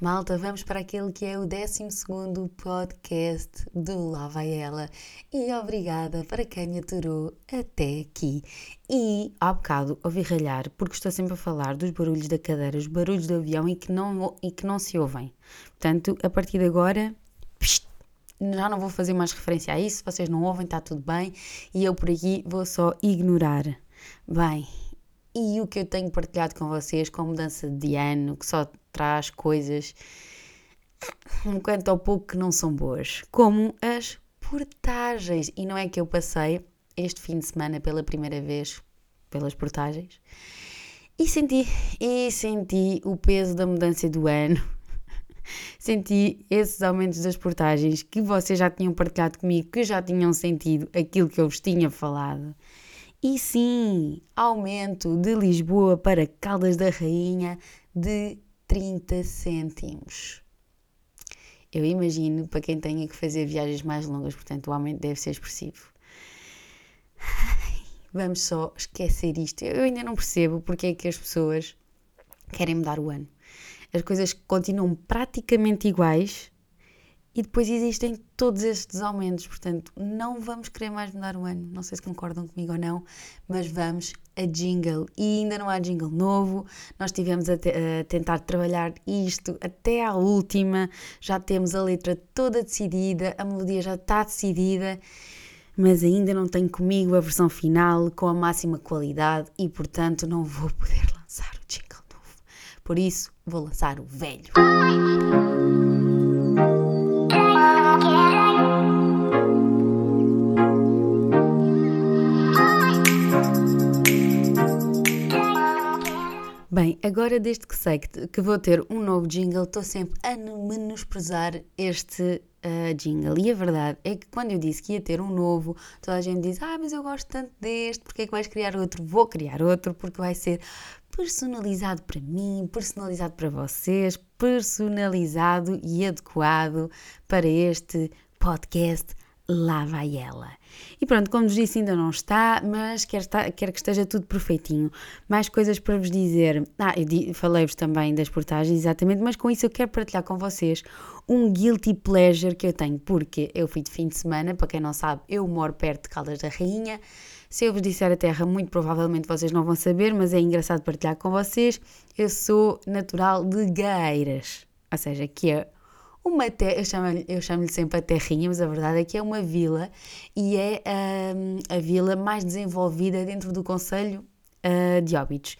Malta, vamos para aquele que é o 12 podcast do Lá Vai Ela. E obrigada para quem me aturou até aqui. E há bocado ouvi ralhar, porque estou sempre a falar dos barulhos da cadeira, os barulhos do avião e que não, e que não se ouvem. Portanto, a partir de agora, já não vou fazer mais referência a isso. Vocês não ouvem, está tudo bem. E eu por aqui vou só ignorar. Bem, e o que eu tenho partilhado com vocês com a mudança de ano, que só traz coisas, um quanto ao pouco, que não são boas, como as portagens. E não é que eu passei este fim de semana pela primeira vez pelas portagens e senti, e senti o peso da mudança do ano. senti esses aumentos das portagens que vocês já tinham partilhado comigo, que já tinham sentido aquilo que eu vos tinha falado. E sim, aumento de Lisboa para Caldas da Rainha de 30 cêntimos. Eu imagino para quem tenha que fazer viagens mais longas, portanto o aumento deve ser expressivo. Vamos só esquecer isto. Eu ainda não percebo porque é que as pessoas querem mudar o ano. As coisas continuam praticamente iguais e depois existem todos estes aumentos, portanto, não vamos querer mais mudar o ano. Não sei se concordam comigo ou não, mas vamos a jingle. E ainda não há jingle novo, nós tivemos a, a tentar trabalhar isto até à última, já temos a letra toda decidida, a melodia já está decidida, mas ainda não tenho comigo a versão final com a máxima qualidade e, portanto, não vou poder lançar o jingle novo. Por isso, vou lançar o velho. Bem, agora desde que sei que, que vou ter um novo jingle, estou sempre a menosprezar este uh, jingle. E a verdade é que quando eu disse que ia ter um novo, toda a gente diz: Ah, mas eu gosto tanto deste, porque é que vais criar outro? Vou criar outro porque vai ser personalizado para mim, personalizado para vocês, personalizado e adequado para este podcast lá vai ela. E pronto, como vos disse, ainda não está, mas quero, estar, quero que esteja tudo perfeitinho. Mais coisas para vos dizer. Ah, eu falei-vos também das portagens, exatamente, mas com isso eu quero partilhar com vocês um guilty pleasure que eu tenho, porque eu fui de fim de semana, para quem não sabe, eu moro perto de Caldas da Rainha. Se eu vos disser a terra, muito provavelmente vocês não vão saber, mas é engraçado partilhar com vocês. Eu sou natural de Gaeiras, ou seja, que é uma te... eu chamo-lhe eu chamo sempre a terrinha, mas a verdade é que é uma vila e é um, a vila mais desenvolvida dentro do Conselho uh, de Óbidos.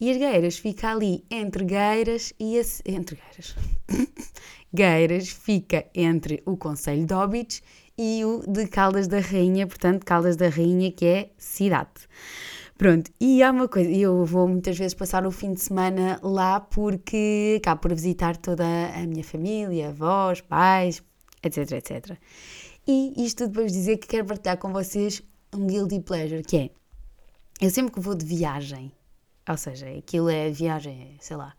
E as Gueiras fica ali entre Gueiras e a... entre Gueiras. Gueiras fica entre o Conselho de Óbidos e o de Caldas da Rainha, portanto, Caldas da Rainha que é cidade. Pronto, e há uma coisa, eu vou muitas vezes passar o fim de semana lá porque acabo por visitar toda a minha família, avós, pais, etc, etc. E isto depois dizer que quero partilhar com vocês um guilty pleasure, que é, eu sempre que vou de viagem, ou seja, aquilo é viagem, sei lá,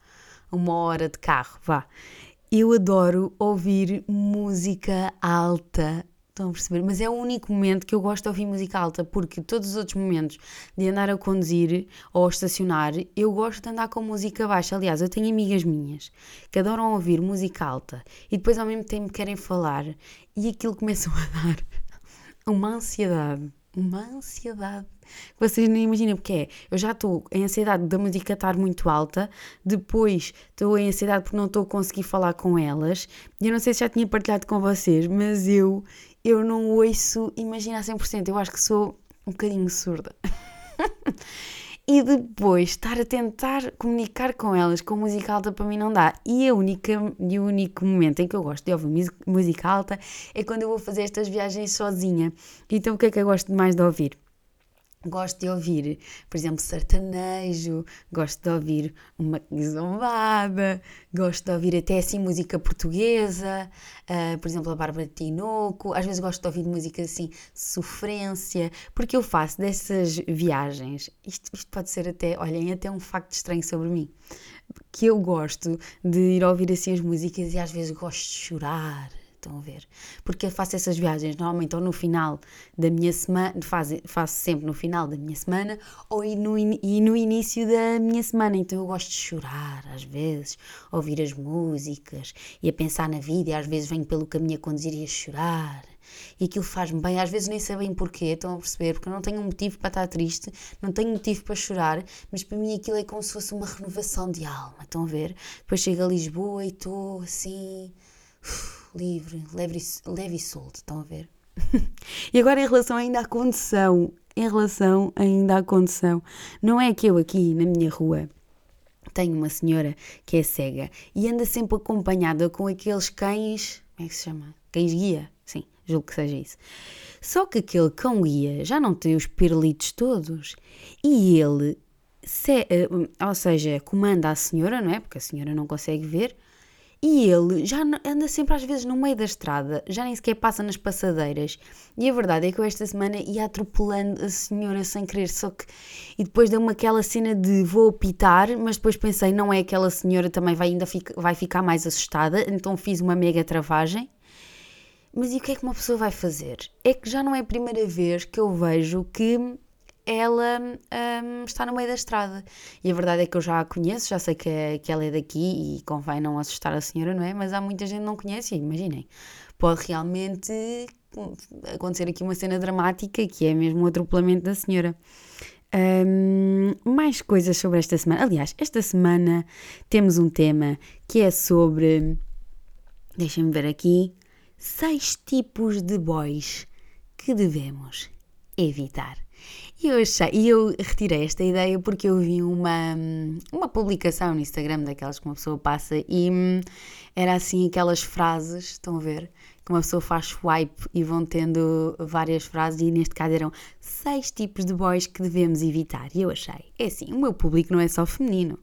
uma hora de carro, vá, eu adoro ouvir música alta Estão a perceber? Mas é o único momento que eu gosto de ouvir música alta, porque todos os outros momentos de andar a conduzir ou a estacionar, eu gosto de andar com música baixa. Aliás, eu tenho amigas minhas que adoram ouvir música alta e depois ao mesmo tempo querem falar e aquilo começa a dar uma ansiedade. Uma ansiedade. Vocês nem imaginam porque é. Eu já estou em ansiedade da música estar muito alta, depois estou em ansiedade porque não estou a conseguir falar com elas. E eu não sei se já tinha partilhado com vocês, mas eu eu não ouço, imagina a 100%, eu acho que sou um bocadinho surda. e depois estar a tentar comunicar com elas com música alta para mim não dá. E, a única, e o único momento em que eu gosto de ouvir música alta é quando eu vou fazer estas viagens sozinha. Então o que é que eu gosto mais de ouvir? Gosto de ouvir, por exemplo, sertanejo, gosto de ouvir uma zombada, gosto de ouvir até assim música portuguesa, uh, por exemplo, a Bárbara Tinoco, às vezes gosto de ouvir música assim, sofrência, porque eu faço dessas viagens, isto, isto pode ser até, olhem, até um facto estranho sobre mim, que eu gosto de ir ouvir assim as músicas e às vezes gosto de chorar, estão a ver? Porque eu faço essas viagens normalmente ou no final da minha semana, faço, faço sempre no final da minha semana ou no, e no início da minha semana. Então eu gosto de chorar às vezes, ouvir as músicas e a pensar na vida e às vezes venho pelo caminho a conduzir e a chorar e aquilo faz-me bem. Às vezes nem sei bem porquê, estão a perceber? Porque eu não tenho um motivo para estar triste, não tenho motivo para chorar, mas para mim aquilo é como se fosse uma renovação de alma, estão a ver? Depois chego a Lisboa e estou assim, uf, livre, leve, leve e solto, estão a ver? e agora em relação ainda à condição, em relação ainda à condição, não é que eu aqui na minha rua tenho uma senhora que é cega e anda sempre acompanhada com aqueles cães, como é que se chama? Cães guia, sim, julgo que seja isso. Só que aquele cão guia já não tem os pirlitos todos e ele, se, eh, ou seja, comanda a senhora, não é? Porque a senhora não consegue ver. E ele já anda sempre às vezes no meio da estrada, já nem sequer passa nas passadeiras. E a verdade é que eu esta semana ia atropelando a senhora sem querer, só que. E depois deu-me aquela cena de vou apitar, mas depois pensei, não é aquela senhora também vai ainda fica, vai ficar mais assustada, então fiz uma mega travagem mas e o que é que uma pessoa vai fazer? É que já não é a primeira vez que eu vejo que ela um, está no meio da estrada. E a verdade é que eu já a conheço, já sei que, é, que ela é daqui e convém não assustar a senhora, não é? Mas há muita gente que não conhece e imaginem, pode realmente acontecer aqui uma cena dramática que é mesmo o atropelamento da senhora. Um, mais coisas sobre esta semana. Aliás, esta semana temos um tema que é sobre. Deixem-me ver aqui seis tipos de boys que devemos evitar. E eu, achei, e eu retirei esta ideia porque eu vi uma, uma publicação no Instagram daquelas que uma pessoa passa e hum, era assim aquelas frases, estão a ver? Que uma pessoa faz swipe e vão tendo várias frases e neste caso eram seis tipos de boys que devemos evitar. E eu achei, é assim, o meu público não é só feminino,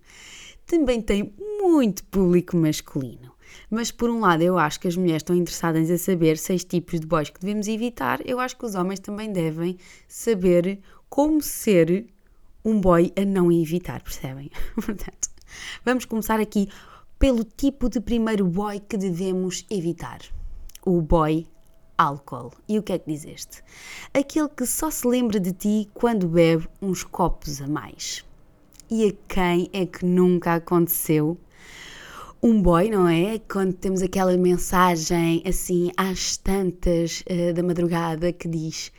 também tem muito público masculino. Mas por um lado, eu acho que as mulheres estão interessadas em saber seis tipos de boys que devemos evitar. Eu acho que os homens também devem saber como ser um boy a não evitar, percebem? Portanto, vamos começar aqui pelo tipo de primeiro boy que devemos evitar. O boy álcool. E o que é que dizeste? Aquele que só se lembra de ti quando bebe uns copos a mais. E a quem é que nunca aconteceu um boy, não é? Quando temos aquela mensagem assim às tantas uh, da madrugada que diz: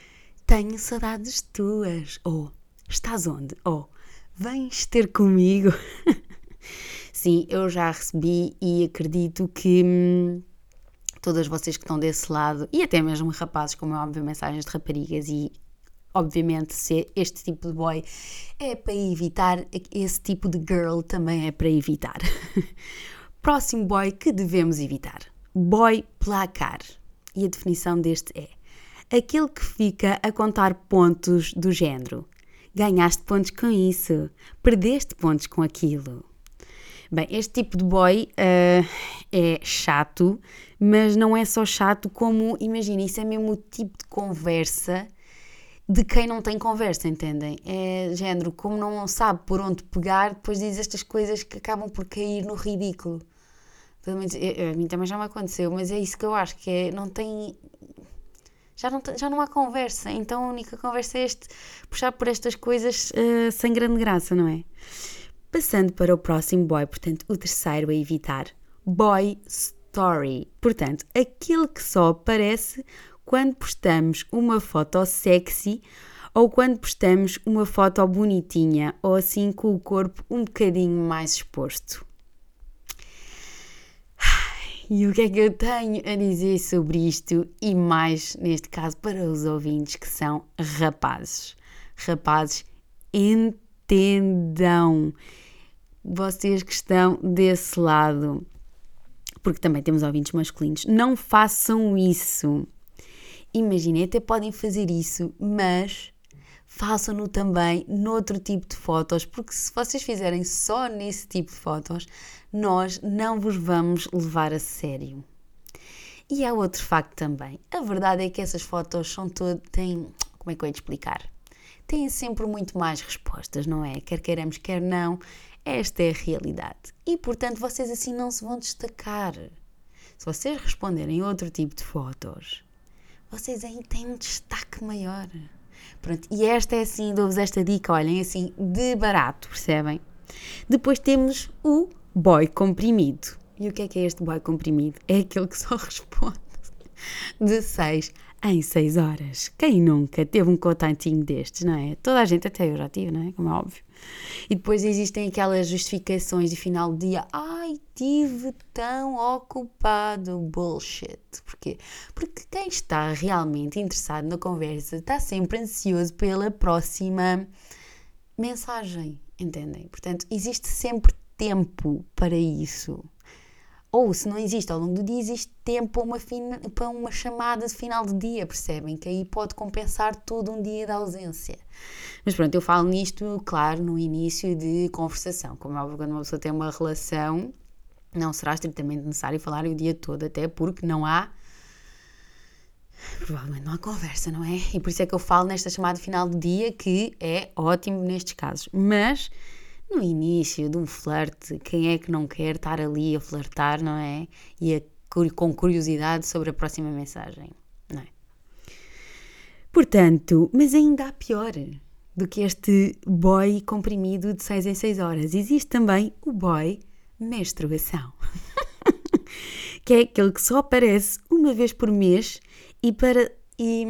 Tenho saudades tuas, ou Estás onde? Ou Vens ter comigo? Sim, eu já recebi e acredito que hum, todas vocês que estão desse lado, e até mesmo rapazes, como é óbvio, mensagens de raparigas e obviamente, se este tipo de boy é para evitar, esse tipo de girl também é para evitar. Próximo boy que devemos evitar: boy placar. E a definição deste é aquele que fica a contar pontos do género. Ganhaste pontos com isso, perdeste pontos com aquilo. Bem, este tipo de boy uh, é chato, mas não é só chato como, imagina, isso é mesmo o tipo de conversa de quem não tem conversa, entendem? É género, como não sabe por onde pegar, depois diz estas coisas que acabam por cair no ridículo. Pelo menos a mim também já me aconteceu, mas é isso que eu acho, que é, não tem. Já não, já não há conversa, então a única conversa é este, puxar por estas coisas uh, sem grande graça, não é? Passando para o próximo boy, portanto, o terceiro a evitar, boy story. Portanto, aquele que só aparece quando postamos uma foto sexy ou quando postamos uma foto bonitinha ou assim com o corpo um bocadinho mais exposto. E o que é que eu tenho a dizer sobre isto e mais, neste caso, para os ouvintes que são rapazes? Rapazes, entendam. Vocês que estão desse lado, porque também temos ouvintes masculinos, não façam isso. Imaginem, até podem fazer isso, mas façam-no também noutro tipo de fotos, porque se vocês fizerem só nesse tipo de fotos, nós não vos vamos levar a sério. E há outro facto também. A verdade é que essas fotos são todas. têm. como é que eu ia explicar? Têm sempre muito mais respostas, não é? Quer queiramos, quer não. Esta é a realidade. E portanto vocês assim não se vão destacar. se vocês responderem outro tipo de fotos, vocês aí têm um destaque maior. Pronto, e esta é assim, dou-vos esta dica, olhem, assim, de barato, percebem? Depois temos o boy comprimido. E o que é que é este boy comprimido? É aquele que só responde de 6 em 6 horas. Quem nunca teve um contatinho destes, não é? Toda a gente, até eu já tive, não é? Como é óbvio. E depois existem aquelas justificações de final do dia. Ai, tive tão ocupado. Bullshit. Porquê? Porque quem está realmente interessado na conversa está sempre ansioso pela próxima mensagem. Entendem? Portanto, existe sempre tempo para isso. Ou se não existe ao longo do dia, existe tempo para uma, fina, para uma chamada de final de dia, percebem? Que aí pode compensar todo um dia de ausência. Mas pronto, eu falo nisto, claro, no início de conversação. Como é óbvio, quando uma pessoa tem uma relação, não será estritamente necessário falar o dia todo, até porque não há. Provavelmente não há conversa, não é? E por isso é que eu falo nesta chamada final de dia, que é ótimo nestes casos. Mas no início de um flerte, quem é que não quer estar ali a flertar, não é? E a, com curiosidade sobre a próxima mensagem, não é? Portanto, mas ainda há pior do que este boy comprimido de 6 em 6 horas. Existe também o boy menstruação. que é aquele que só aparece uma vez por mês e para e,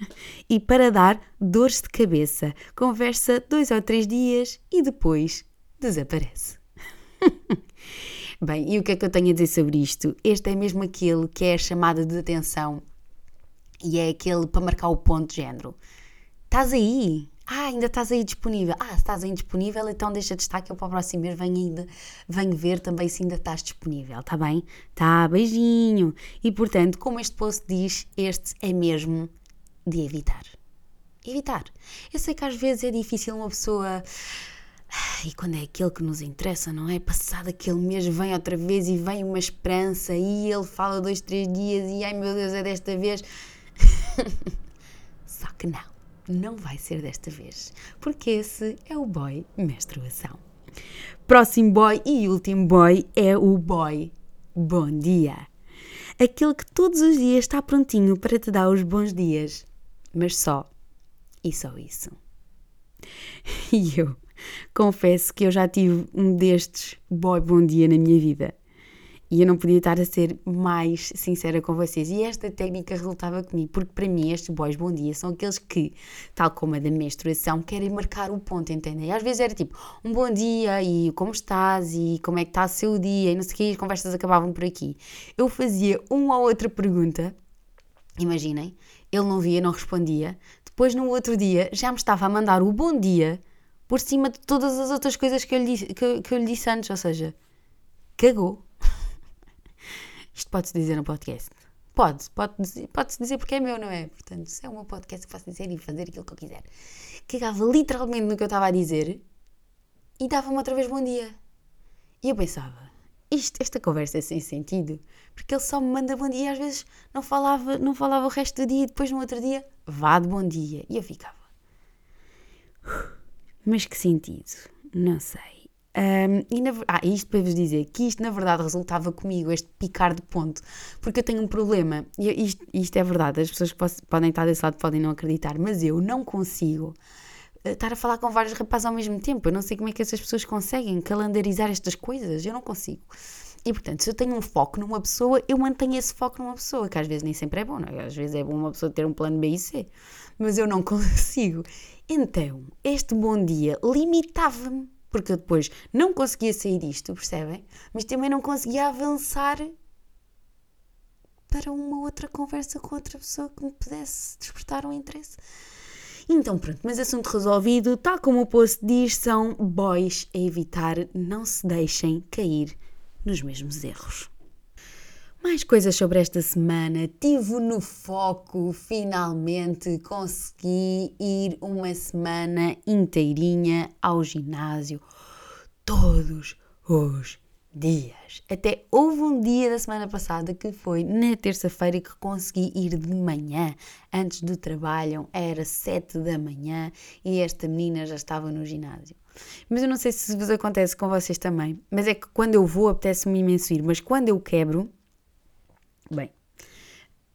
e para dar dores de cabeça. Conversa dois ou três dias e depois desaparece. Bem, e o que é que eu tenho a dizer sobre isto? Este é mesmo aquele que é a chamada de atenção e é aquele para marcar o ponto de género. Estás aí? Ah, ainda estás aí disponível. Ah, se estás aí disponível, então deixa de estar que eu para o próximo mês venho, ainda, venho ver também se ainda estás disponível, está bem? Tá, beijinho. E portanto, como este post diz, este é mesmo de evitar. Evitar. Eu sei que às vezes é difícil uma pessoa. E quando é aquele que nos interessa, não é? Passado aquele mês vem outra vez e vem uma esperança e ele fala dois, três dias e ai meu Deus, é desta vez. Só que não não vai ser desta vez, porque esse é o boy menstruação. Próximo boy e último boy é o boy bom dia. Aquele que todos os dias está prontinho para te dar os bons dias, mas só e só isso. E eu confesso que eu já tive um destes boy bom dia na minha vida. E eu não podia estar a ser mais sincera com vocês. E esta técnica resultava comigo, porque para mim estes boys bom dia são aqueles que, tal como a da menstruação, querem marcar o ponto, entendem? E às vezes era tipo, um bom dia e como estás e como é que está o seu dia e não sei o que, as conversas acabavam por aqui. Eu fazia uma ou outra pergunta, imaginem, ele não via, não respondia. Depois, no outro dia, já me estava a mandar o bom dia por cima de todas as outras coisas que eu lhe que, que eu lhe disse antes, ou seja, cagou. Isto pode-se dizer no podcast. Pode, pode-se pode dizer porque é meu, não é? Portanto, se é o meu podcast que posso dizer e fazer aquilo que eu quiser. Cagava literalmente no que eu estava a dizer e dava-me outra vez bom dia. E eu pensava, isto, esta conversa é sem sentido, porque ele só me manda bom dia e às vezes não falava, não falava o resto do dia e depois no outro dia, vá de bom dia. E eu ficava. Mas que sentido? Não sei. Um, e na, ah, isto para vos dizer que isto na verdade resultava comigo, este picar de ponto, porque eu tenho um problema, e isto, isto é verdade, as pessoas que podem estar desse lado podem não acreditar, mas eu não consigo eh, estar a falar com vários rapazes ao mesmo tempo. Eu não sei como é que essas pessoas conseguem calendarizar estas coisas, eu não consigo. E portanto, se eu tenho um foco numa pessoa, eu mantenho esse foco numa pessoa, que às vezes nem sempre é bom, não é? Às vezes é bom uma pessoa ter um plano B e C, mas eu não consigo. Então, este bom dia limitava-me porque eu depois não conseguia sair disto, percebem? Mas também não conseguia avançar para uma outra conversa com outra pessoa que me pudesse despertar um interesse. Então pronto, mas assunto resolvido, tal como o post diz, são boys a evitar, não se deixem cair nos mesmos erros. Mais coisas sobre esta semana. Tive no foco, finalmente consegui ir uma semana inteirinha ao ginásio, todos os dias. Até houve um dia da semana passada que foi na terça-feira que consegui ir de manhã, antes do trabalho, era sete da manhã e esta menina já estava no ginásio. Mas eu não sei se vos acontece com vocês também, mas é que quando eu vou apetece-me imenso ir, mas quando eu quebro Bem,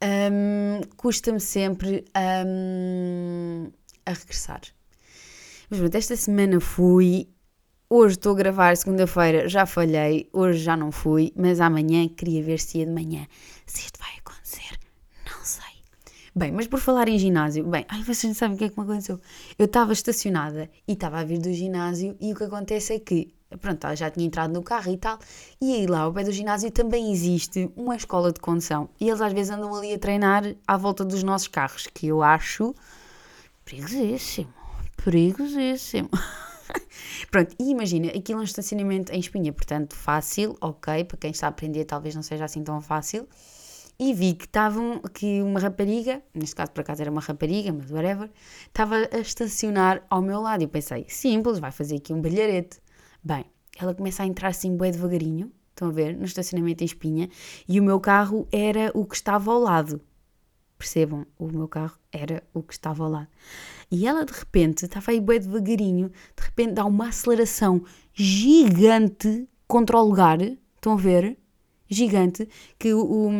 um, custa-me sempre um, a regressar. Mas pronto, esta semana fui. Hoje estou a gravar, segunda-feira já falhei, hoje já não fui, mas amanhã queria ver se ia de manhã. Se isto vai acontecer, não sei. Bem, mas por falar em ginásio, bem, ai, vocês não sabem o que é que me aconteceu. Eu estava estacionada e estava a vir do ginásio e o que acontece é que pronto, já tinha entrado no carro e tal, e aí lá ao pé do ginásio também existe uma escola de condução, e eles às vezes andam ali a treinar à volta dos nossos carros, que eu acho perigosíssimo, perigosíssimo. Pronto, e imagina, aquilo é um estacionamento em espinha, portanto fácil, ok, para quem está a aprender talvez não seja assim tão fácil, e vi que estavam, que uma rapariga, neste caso por acaso era uma rapariga, mas whatever, estava a estacionar ao meu lado, e eu pensei, simples, vai fazer aqui um balharete. Bem, ela começa a entrar assim bem devagarinho, estão a ver, no estacionamento em Espinha, e o meu carro era o que estava ao lado. Percebam, o meu carro era o que estava ao lado. E ela de repente, estava aí bem devagarinho, de repente dá uma aceleração gigante contra o lugar, estão a ver? Gigante, que o,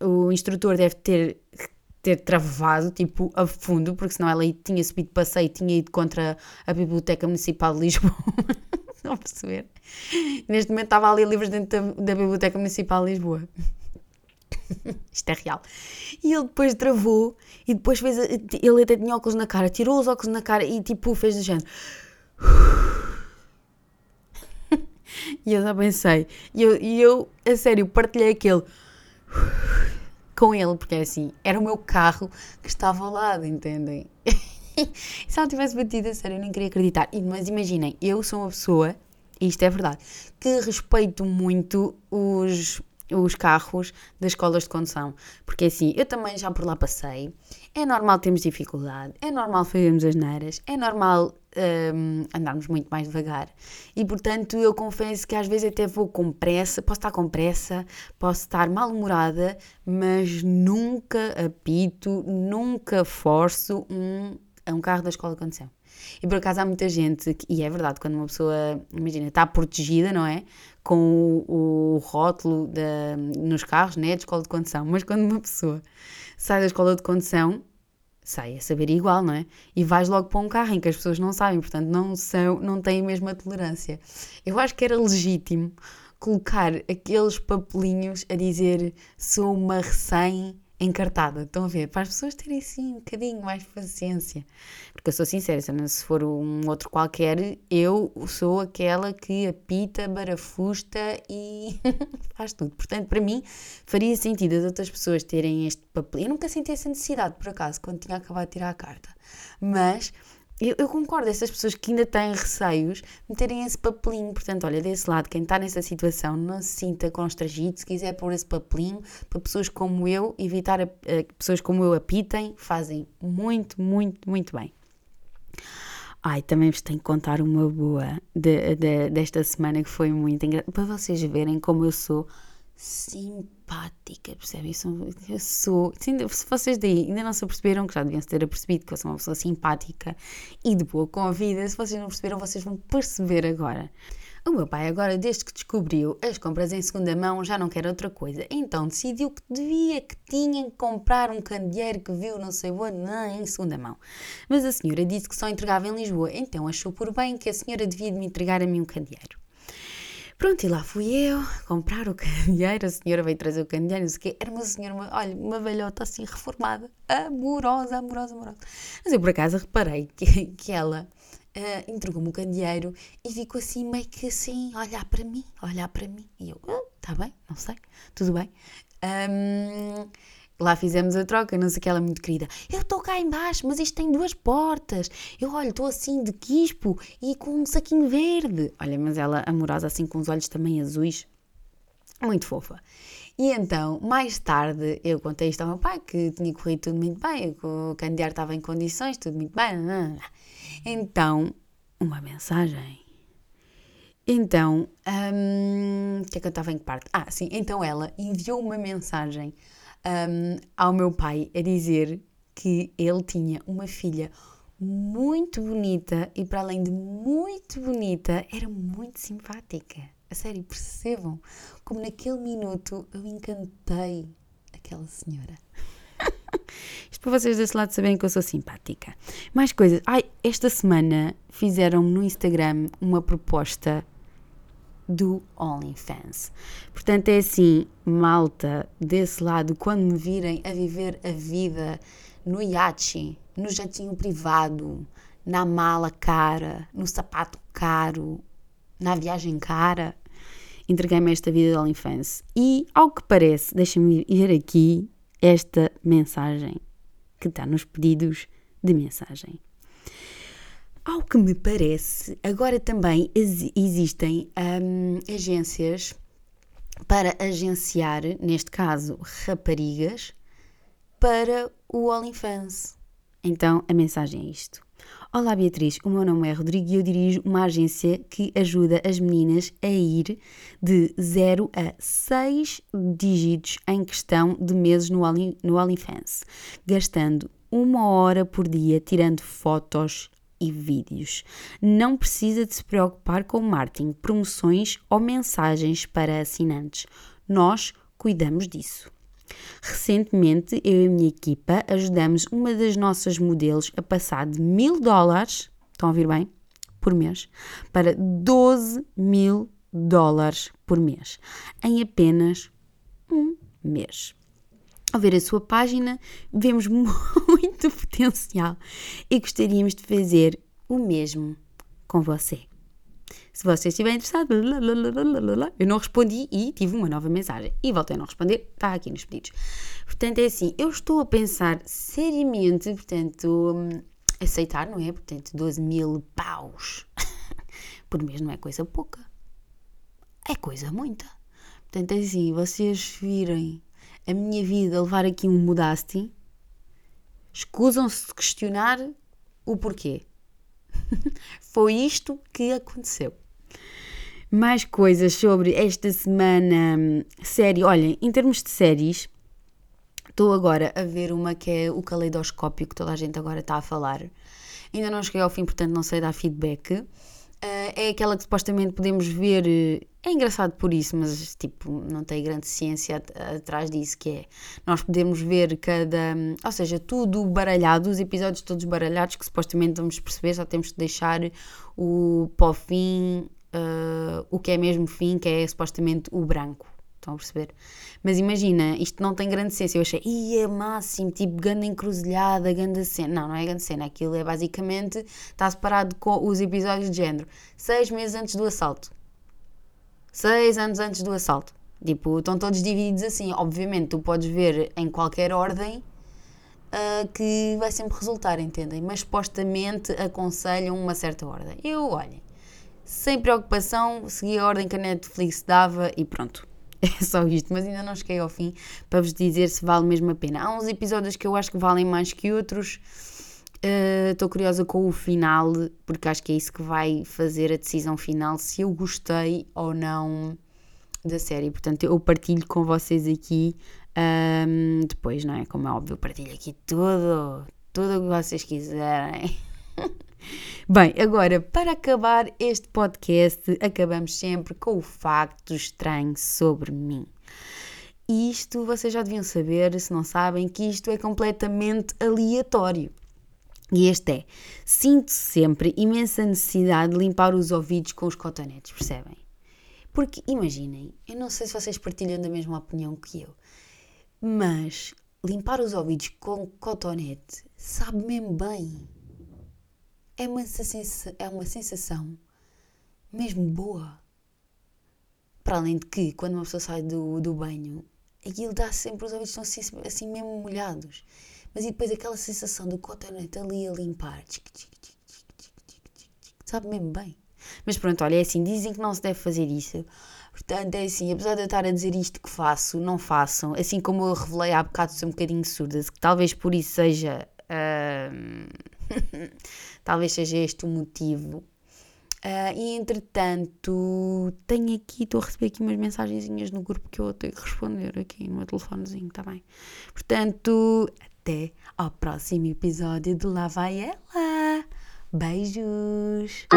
o, o instrutor deve ter ter travado, tipo, a fundo, porque senão ela tinha subido passeio e tinha ido contra a Biblioteca Municipal de Lisboa. Estão a perceber? Neste momento estava ali livros dentro da, da Biblioteca Municipal de Lisboa. Isto é real. E ele depois travou e depois fez. Ele até tinha óculos na cara, tirou os óculos na cara e tipo fez do género. E eu já pensei. E eu, e eu, a sério, partilhei aquele com ele, porque é assim, era o meu carro que estava ao lado, entendem? se ela tivesse batido a sério, eu nem queria acreditar. Mas imaginem, eu sou uma pessoa, e isto é verdade, que respeito muito os, os carros das escolas de condução. Porque assim, eu também já por lá passei. É normal termos dificuldade, é normal fazermos as neiras, é normal um, andarmos muito mais devagar. E portanto, eu confesso que às vezes até vou com pressa, posso estar com pressa, posso estar mal-humorada, mas nunca apito, nunca forço um é um carro da escola de condução. E por acaso há muita gente, e é verdade, quando uma pessoa, imagina, está protegida, não é? Com o, o rótulo nos carros, né? De escola de condução. Mas quando uma pessoa sai da escola de condução, sai a saber igual, não é? E vais logo para um carro em que as pessoas não sabem, portanto não, são, não têm a mesma tolerância. Eu acho que era legítimo colocar aqueles papelinhos a dizer sou uma recém encartada. Estão a ver? Para as pessoas terem assim um bocadinho mais paciência. Porque eu sou sincera, se for um outro qualquer, eu sou aquela que apita, barafusta e faz tudo. Portanto, para mim, faria sentido as outras pessoas terem este papel. Eu nunca senti essa necessidade, por acaso, quando tinha acabado de tirar a carta. Mas eu, eu, concordo, essas pessoas que ainda têm receios meterem esse papelinho. Portanto, olha, desse lado, quem está nessa situação não se sinta constrangido. Se quiser pôr esse papelinho, para pessoas como eu, evitar a, pessoas como eu apitem, fazem muito, muito, muito bem. Ai, também vos tenho que contar uma boa de, de, desta semana que foi muito engraçada, para vocês verem como eu sou simpática, percebem? Eu sou, se vocês daí ainda não se aperceberam, que já deviam ter apercebido que eu sou uma pessoa simpática e de boa com a vida, se vocês não perceberam, vocês vão perceber agora. O meu pai, agora, desde que descobriu as compras em segunda mão, já não quer outra coisa. Então decidiu que devia, que tinha que comprar um candeeiro que viu não sei onde, não, em segunda mão. Mas a senhora disse que só entregava em Lisboa, então achou por bem que a senhora devia de me entregar a mim um candeeiro. Pronto, e lá fui eu comprar o candeeiro. A senhora veio trazer o candeeiro, não sei o quê. Era uma senhora, uma, olha, uma velhota assim reformada, amorosa, amorosa, amorosa. Mas eu por acaso reparei que, que ela uh, entregou-me o candeeiro e ficou assim, meio que assim, olhar para mim, olhar para mim. E eu, está oh, bem, não sei, tudo bem. Um, Lá fizemos a troca, não sei que ela é muito querida. Eu estou cá embaixo, mas isto tem duas portas. Eu, olho, estou assim de quispo e com um saquinho verde. Olha, mas ela amorosa assim com os olhos também azuis. Muito fofa. E então, mais tarde, eu contei isto ao meu pai, que tinha corrido tudo muito bem, que o candidato estava em condições, tudo muito bem. Então, uma mensagem. Então, hum, o que é que eu estava em que parte? Ah, sim, então ela enviou uma mensagem um, ao meu pai a dizer que ele tinha uma filha muito bonita e, para além de muito bonita, era muito simpática. A sério, percebam como naquele minuto eu encantei aquela senhora. Isto para vocês desse lado saberem que eu sou simpática. Mais coisas. Ai, esta semana fizeram-me no Instagram uma proposta do OnlyFans. Portanto, é assim, malta, desse lado, quando me virem a viver a vida no iate, no jatinho privado, na mala cara, no sapato caro, na viagem cara, entreguei-me esta vida de OnlyFans. E, ao que parece, deixa-me ir aqui esta mensagem que está nos pedidos de mensagem. Ao que me parece, agora também existem hum, agências para agenciar, neste caso, raparigas, para o OnlyFans. Então a mensagem é isto. Olá Beatriz, o meu nome é Rodrigo e eu dirijo uma agência que ajuda as meninas a ir de 0 a 6 dígitos em questão de meses no, Only, no OnlyFans, gastando uma hora por dia tirando fotos e vídeos. Não precisa de se preocupar com marketing, promoções ou mensagens para assinantes. Nós cuidamos disso. Recentemente, eu e a minha equipa ajudamos uma das nossas modelos a passar de mil dólares, estão a ouvir bem? Por mês, para 12 mil dólares por mês, em apenas um mês. Ao ver a sua página, vemos muito potencial e gostaríamos de fazer o mesmo com você. Se você estiver interessado, eu não respondi e tive uma nova mensagem. E voltei a não responder, está aqui nos pedidos. Portanto, é assim, eu estou a pensar seriamente, portanto, aceitar, não é? Portanto, 12 mil paus por mês não é coisa pouca. É coisa muita. Portanto, é assim, vocês virem a minha vida levar aqui um mudasti, escusam-se de questionar o porquê. Foi isto que aconteceu. Mais coisas sobre esta semana. Hum, série. Olhem, em termos de séries, estou agora a ver uma que é o caleidoscópio, que toda a gente agora está a falar. Ainda não cheguei ao fim, portanto não sei dar feedback. Uh, é aquela que supostamente podemos ver. É engraçado por isso, mas tipo, não tem grande ciência atrás disso, que é nós podemos ver cada. Ou seja, tudo baralhado, os episódios todos baralhados, que supostamente vamos perceber, só temos que deixar o o fim, uh, o que é mesmo fim, que é supostamente o branco. Estão a perceber? Mas imagina, isto não tem grande ciência. Eu achei, ia máximo, tipo, ganda encruzilhada, ganda cena. Não, não é grande cena. Aquilo é basicamente, está separado com os episódios de género. Seis meses antes do assalto. Seis anos antes do assalto. Tipo, estão todos divididos assim. Obviamente, tu podes ver em qualquer ordem uh, que vai sempre resultar, entendem? Mas supostamente aconselham uma certa ordem. Eu, olhem, sem preocupação, segui a ordem que a Netflix dava e pronto. É só isto, mas ainda não cheguei ao fim para vos dizer se vale mesmo a pena. Há uns episódios que eu acho que valem mais que outros. Estou uh, curiosa com o final, porque acho que é isso que vai fazer a decisão final se eu gostei ou não da série. Portanto, eu partilho com vocês aqui um, depois, não é? Como é óbvio, partilho aqui tudo, tudo o que vocês quiserem. Bem, agora para acabar este podcast, acabamos sempre com o facto estranho sobre mim. Isto vocês já deviam saber, se não sabem, que isto é completamente aleatório. E este é: sinto sempre imensa necessidade de limpar os ouvidos com os cotonetes, percebem? Porque imaginem, eu não sei se vocês partilham da mesma opinião que eu, mas limpar os ouvidos com cotonete sabe mesmo bem é uma, sensação, é uma sensação mesmo boa. Para além de que, quando uma pessoa sai do, do banho, aquilo dá sempre, os ouvidos estão assim, assim mesmo molhados. Mas e depois aquela sensação do cotonete ali a limpar, sabe mesmo bem. Mas pronto, olha, é assim, dizem que não se deve fazer isso. Portanto, é assim, apesar de eu estar a dizer isto que faço, não façam. Assim como eu revelei há bocado, sou um bocadinho surda, que talvez por isso seja. Uh Talvez seja este o motivo. Uh, e entretanto, tenho aqui, estou a receber aqui umas mensagenzinhas no grupo que eu ter que responder aqui no meu telefonezinho, está bem? Portanto, até ao próximo episódio de Lá Vai Ela. Beijos!